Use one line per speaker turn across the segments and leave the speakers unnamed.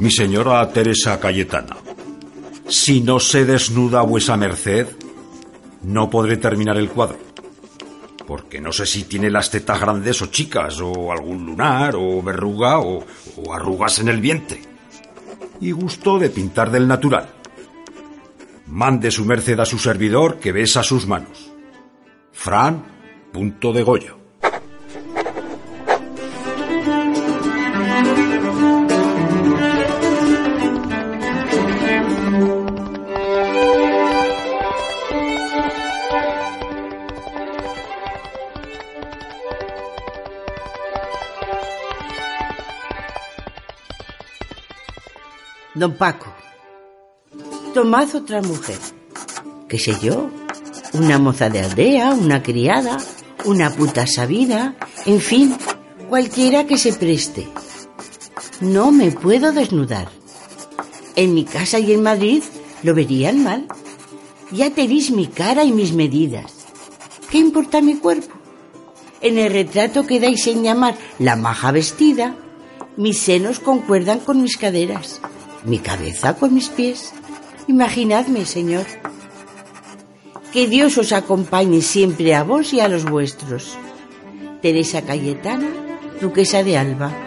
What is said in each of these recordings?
Mi señora Teresa Cayetana, si no se desnuda vuesa merced, no podré terminar el cuadro sé si tiene las tetas grandes o chicas, o algún lunar, o verruga, o, arrugas en el vientre. Y gusto de pintar del natural. Mande su merced a su servidor que besa sus manos. Fran. Punto de Goyo.
Don Paco, tomad otra mujer. ¿Qué sé yo? Una moza de aldea, una criada, una puta sabida, en fin, cualquiera que se preste. No me puedo desnudar. En mi casa y en Madrid lo verían mal. Ya tenéis mi cara y mis medidas. ¿Qué importa mi cuerpo? En el retrato que dais en llamar la maja vestida, mis senos concuerdan con mis caderas mi cabeza con mis pies. Imaginadme, Señor. Que Dios os acompañe siempre a vos y a los vuestros. Teresa Cayetana, duquesa de Alba.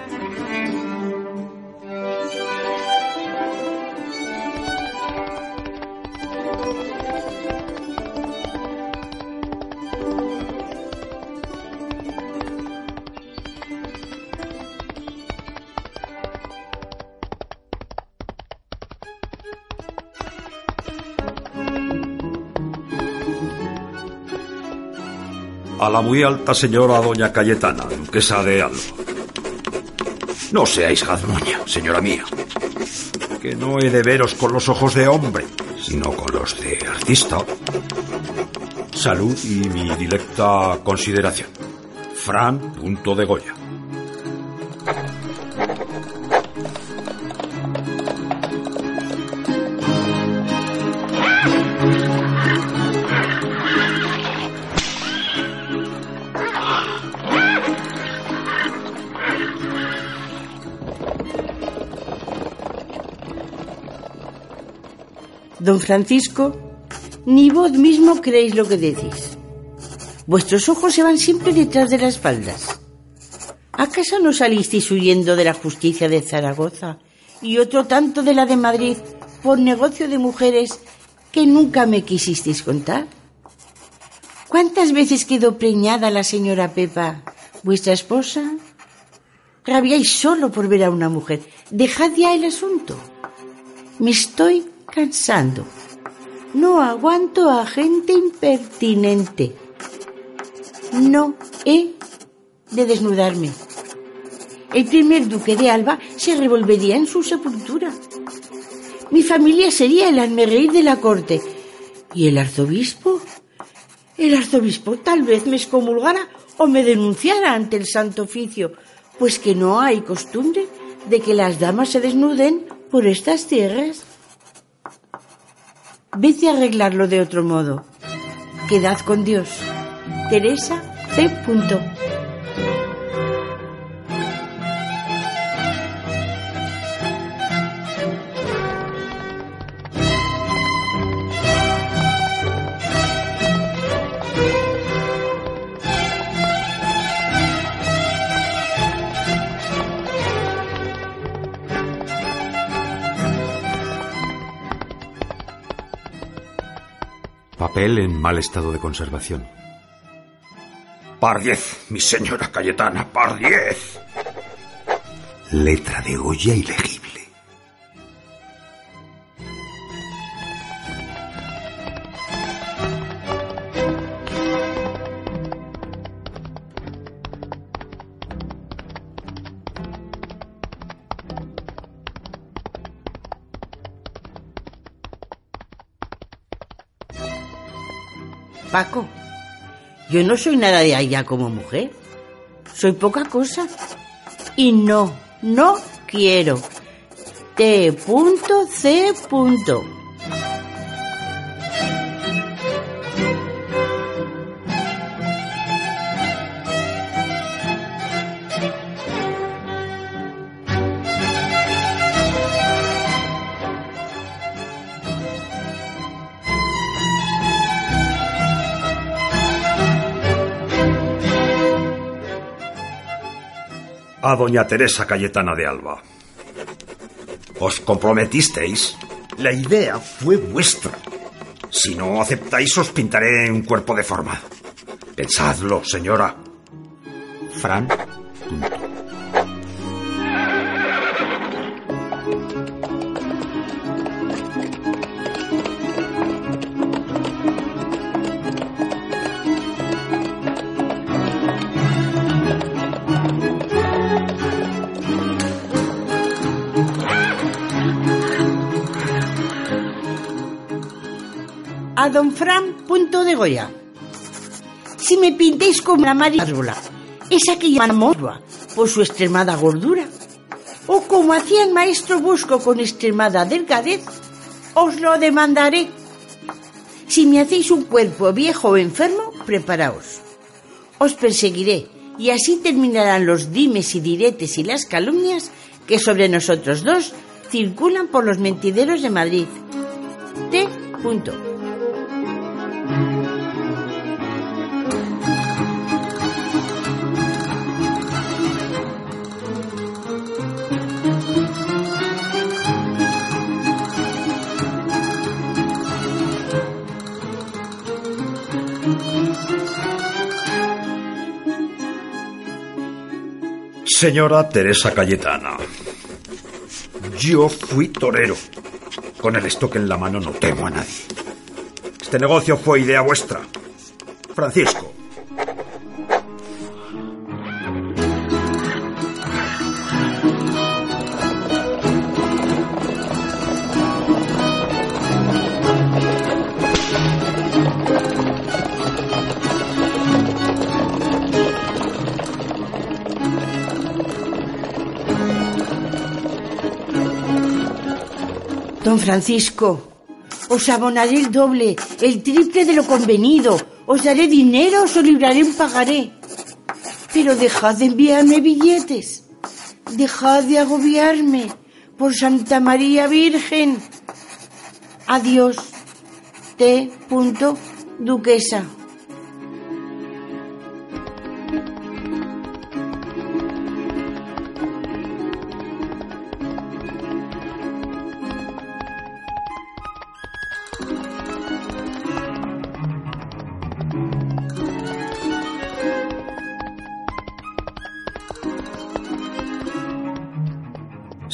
A la muy alta señora doña Cayetana, duquesa de Alba. No seáis jazmoña, señora mía, que no he de veros con los ojos de hombre, sino con los de artista. Salud y mi directa consideración. Fran. Punto de Goya.
Don Francisco, ni vos mismo creéis lo que decís. Vuestros ojos se van siempre detrás de las faldas. ¿Acaso no salisteis huyendo de la justicia de Zaragoza y otro tanto de la de Madrid por negocio de mujeres que nunca me quisisteis contar? ¿Cuántas veces quedó preñada la señora Pepa, vuestra esposa? Rabiáis solo por ver a una mujer. Dejad ya el asunto. Me estoy cansando. No aguanto a gente impertinente. No he de desnudarme. El primer duque de Alba se revolvería en su sepultura. Mi familia sería el reír de la corte. ¿Y el arzobispo? El arzobispo tal vez me excomulgara o me denunciara ante el santo oficio, pues que no hay costumbre de que las damas se desnuden por estas tierras. Vete a arreglarlo de otro modo. Quedad con Dios. Teresa C.
Papel en mal estado de conservación. Par diez, mi señora Cayetana, par diez. Letra de Goya ilegible.
Paco, yo no soy nada de allá como mujer. Soy poca cosa. Y no, no quiero. T.C.
a doña Teresa Cayetana de Alba. ¿Os comprometisteis? La idea fue vuestra. Si no aceptáis, os pintaré un cuerpo deformado. Pensadlo, señora. Fran.
A don Fran Punto de Goya. Si me pintéis como la Árbola, esa que llaman morba por su extremada gordura, o como hacía el maestro Busco con extremada delgadez, os lo demandaré. Si me hacéis un cuerpo viejo o enfermo, preparaos. Os perseguiré y así terminarán los dimes y diretes y las calumnias que sobre nosotros dos circulan por los mentideros de Madrid. T. Punto.
Señora Teresa Cayetana, yo fui torero. Con el estoque en la mano no temo a nadie. Este negocio fue idea vuestra. Francisco,
Don Francisco, os abonaré el doble, el triple de lo convenido. Os daré dinero, os libraré en pagaré. Pero dejad de enviarme billetes. Dejad de agobiarme. Por Santa María Virgen. Adiós. T. Duquesa.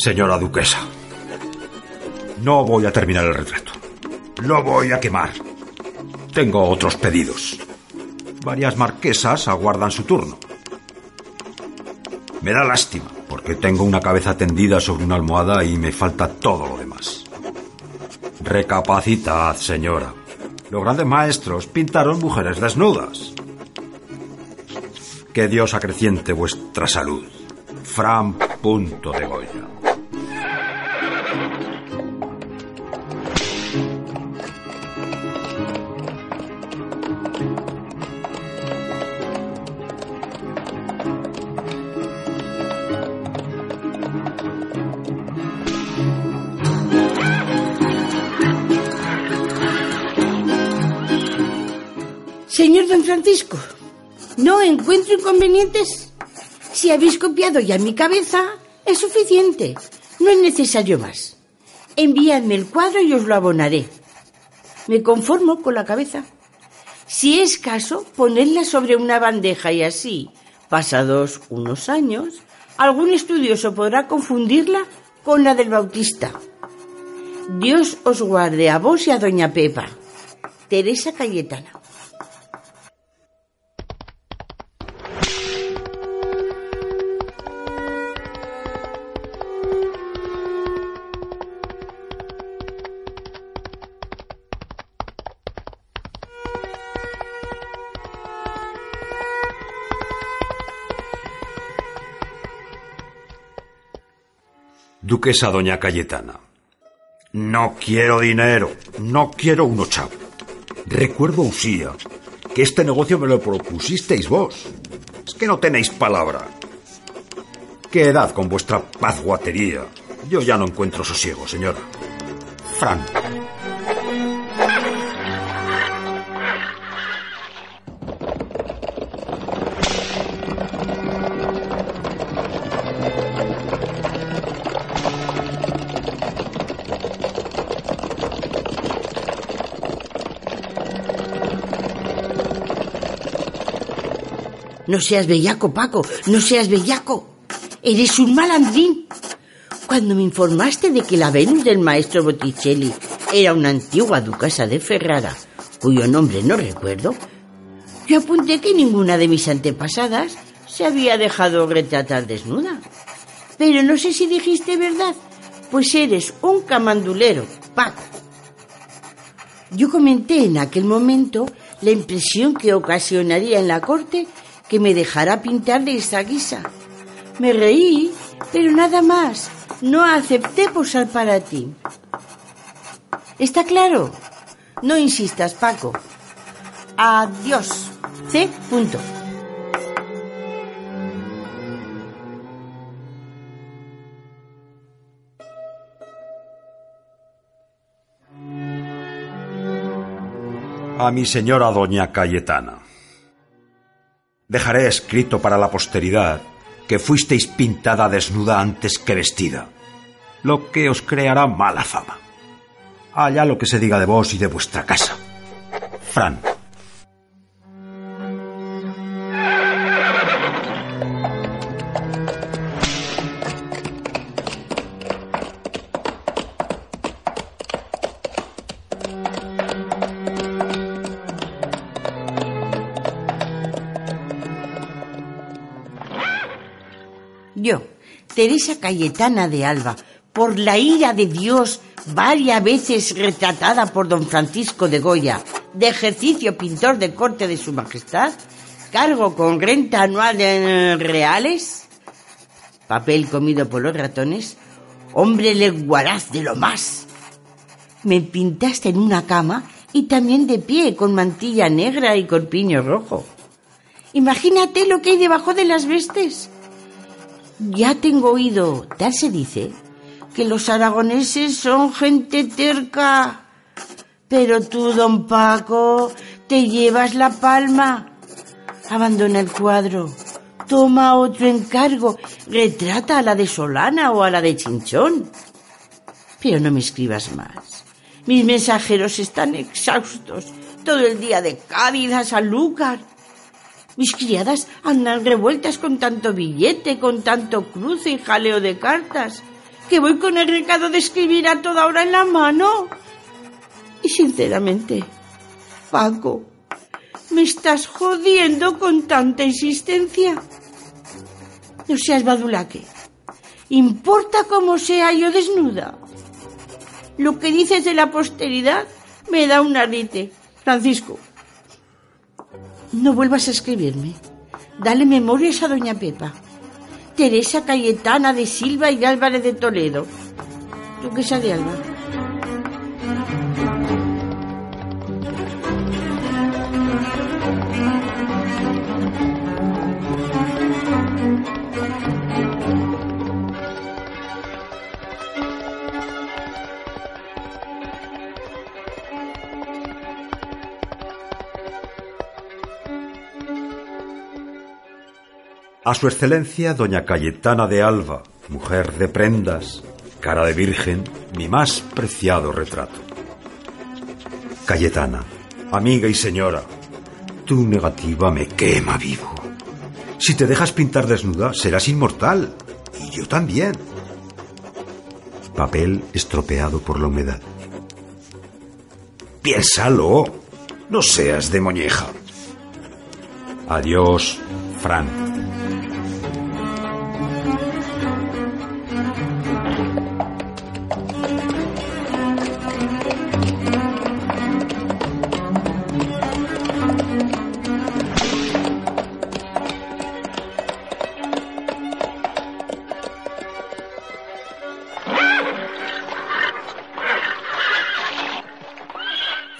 Señora duquesa, no voy a terminar el retrato. Lo voy a quemar. Tengo otros pedidos. Varias marquesas aguardan su turno. Me da lástima, porque tengo una cabeza tendida sobre una almohada y me falta todo lo demás. Recapacitad, señora. Los grandes maestros pintaron mujeres desnudas. Que Dios acreciente vuestra salud. Fran Punto de Goya.
Señor don Francisco, no encuentro inconvenientes. Si habéis copiado ya mi cabeza, es suficiente. No es necesario más. Envíadme el cuadro y os lo abonaré. Me conformo con la cabeza. Si es caso, ponerla sobre una bandeja y así, pasados unos años, algún estudioso podrá confundirla con la del Bautista. Dios os guarde a vos y a doña Pepa. Teresa Cayetana.
Duquesa doña Cayetana. No quiero dinero, no quiero uno chavo. Recuerdo, Usía, que este negocio me lo propusisteis vos. Es que no tenéis palabra. Quedad con vuestra pazguatería. Yo ya no encuentro sosiego, señora. Fran.
No seas bellaco, Paco, no seas bellaco. Eres un malandrín. Cuando me informaste de que la Venus del maestro Botticelli era una antigua duquesa de Ferrara, cuyo nombre no recuerdo, yo apunté que ninguna de mis antepasadas se había dejado retratar desnuda. Pero no sé si dijiste verdad, pues eres un camandulero, Paco. Yo comenté en aquel momento la impresión que ocasionaría en la corte que me dejara pintar de esa guisa. Me reí, pero nada más. No acepté posar para ti. ¿Está claro? No insistas, Paco. Adiós. C. Punto.
A mi señora doña Cayetana. Dejaré escrito para la posteridad que fuisteis pintada desnuda antes que vestida, lo que os creará mala fama. Allá lo que se diga de vos y de vuestra casa. Fran.
Teresa Cayetana de Alba, por la ira de Dios, varias veces retratada por don Francisco de Goya, de ejercicio pintor de corte de su majestad, cargo con renta anual en reales, papel comido por los ratones, hombre leguaraz de lo más. Me pintaste en una cama y también de pie, con mantilla negra y corpiño rojo. Imagínate lo que hay debajo de las vestes. Ya tengo oído, tal se dice, que los aragoneses son gente terca. Pero tú, don Paco, te llevas la palma. Abandona el cuadro. Toma otro encargo. Retrata a la de Solana o a la de Chinchón. Pero no me escribas más. Mis mensajeros están exhaustos. Todo el día de Cádiz a Sanlúcar. Mis criadas andan revueltas con tanto billete, con tanto cruce y jaleo de cartas, que voy con el recado de escribir a toda hora en la mano. Y sinceramente, Paco, me estás jodiendo con tanta insistencia. No seas badulaque. Importa cómo sea yo desnuda. Lo que dices de la posteridad me da un ardite. Francisco, no vuelvas a escribirme. Dale memorias a doña Pepa. Teresa Cayetana de Silva y Álvarez de Toledo. Duquesa de Alba.
A su excelencia, doña Cayetana de Alba, mujer de prendas, cara de virgen, mi más preciado retrato. Cayetana, amiga y señora, Tu negativa me quema vivo. Si te dejas pintar desnuda, serás inmortal. Y yo también. Papel estropeado por la humedad. Piénsalo. No seas de moñeja. Adiós, Fran.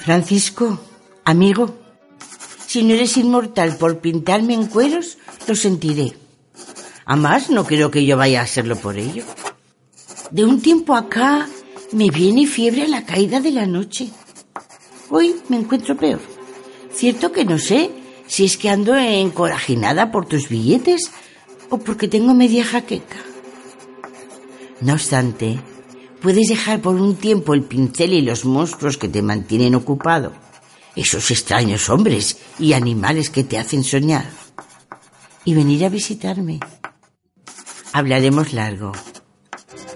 Francisco, amigo, si no eres inmortal por pintarme en cueros, lo sentiré. Además, no creo que yo vaya a hacerlo por ello. De un tiempo acá me viene fiebre a la caída de la noche. Hoy me encuentro peor. Cierto que no sé si es que ando encorajinada por tus billetes o porque tengo media jaqueca. No obstante, Puedes dejar por un tiempo el pincel y los monstruos que te mantienen ocupado. Esos extraños hombres y animales que te hacen soñar. Y venir a visitarme. Hablaremos largo.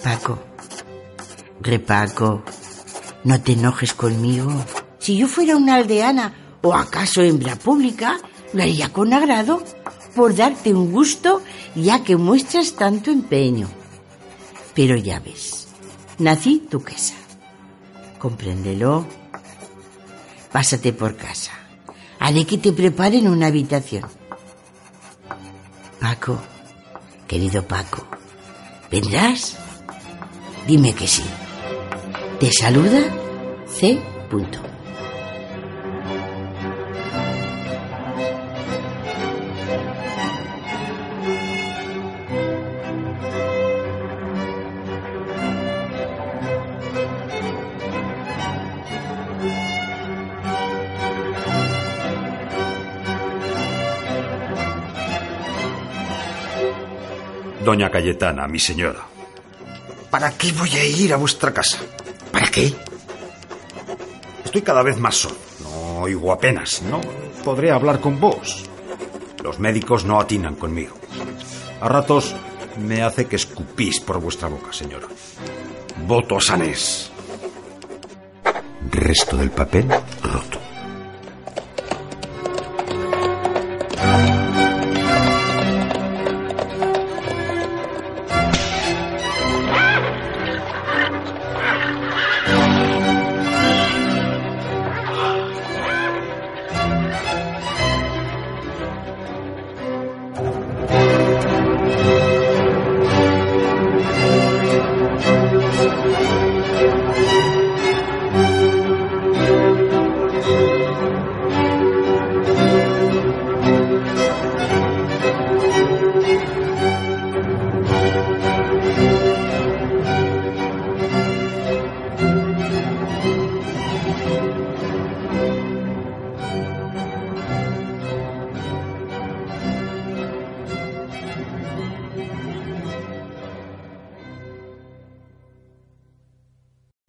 Paco. Repaco. No te enojes conmigo. Si yo fuera una aldeana o acaso hembra pública, lo haría con agrado por darte un gusto ya que muestras tanto empeño. Pero ya ves, Nací duquesa. Compréndelo. Pásate por casa. Haré que te preparen una habitación. Paco, querido Paco, ¿vendrás? Dime que sí. Te saluda C.
Doña Cayetana, mi señora. ¿Para qué voy a ir a vuestra casa? ¿Para qué? Estoy cada vez más solo. No oigo apenas. No podré hablar con vos. Los médicos no atinan conmigo. A ratos me hace que escupís por vuestra boca, señora. Voto sanés. Resto del papel roto.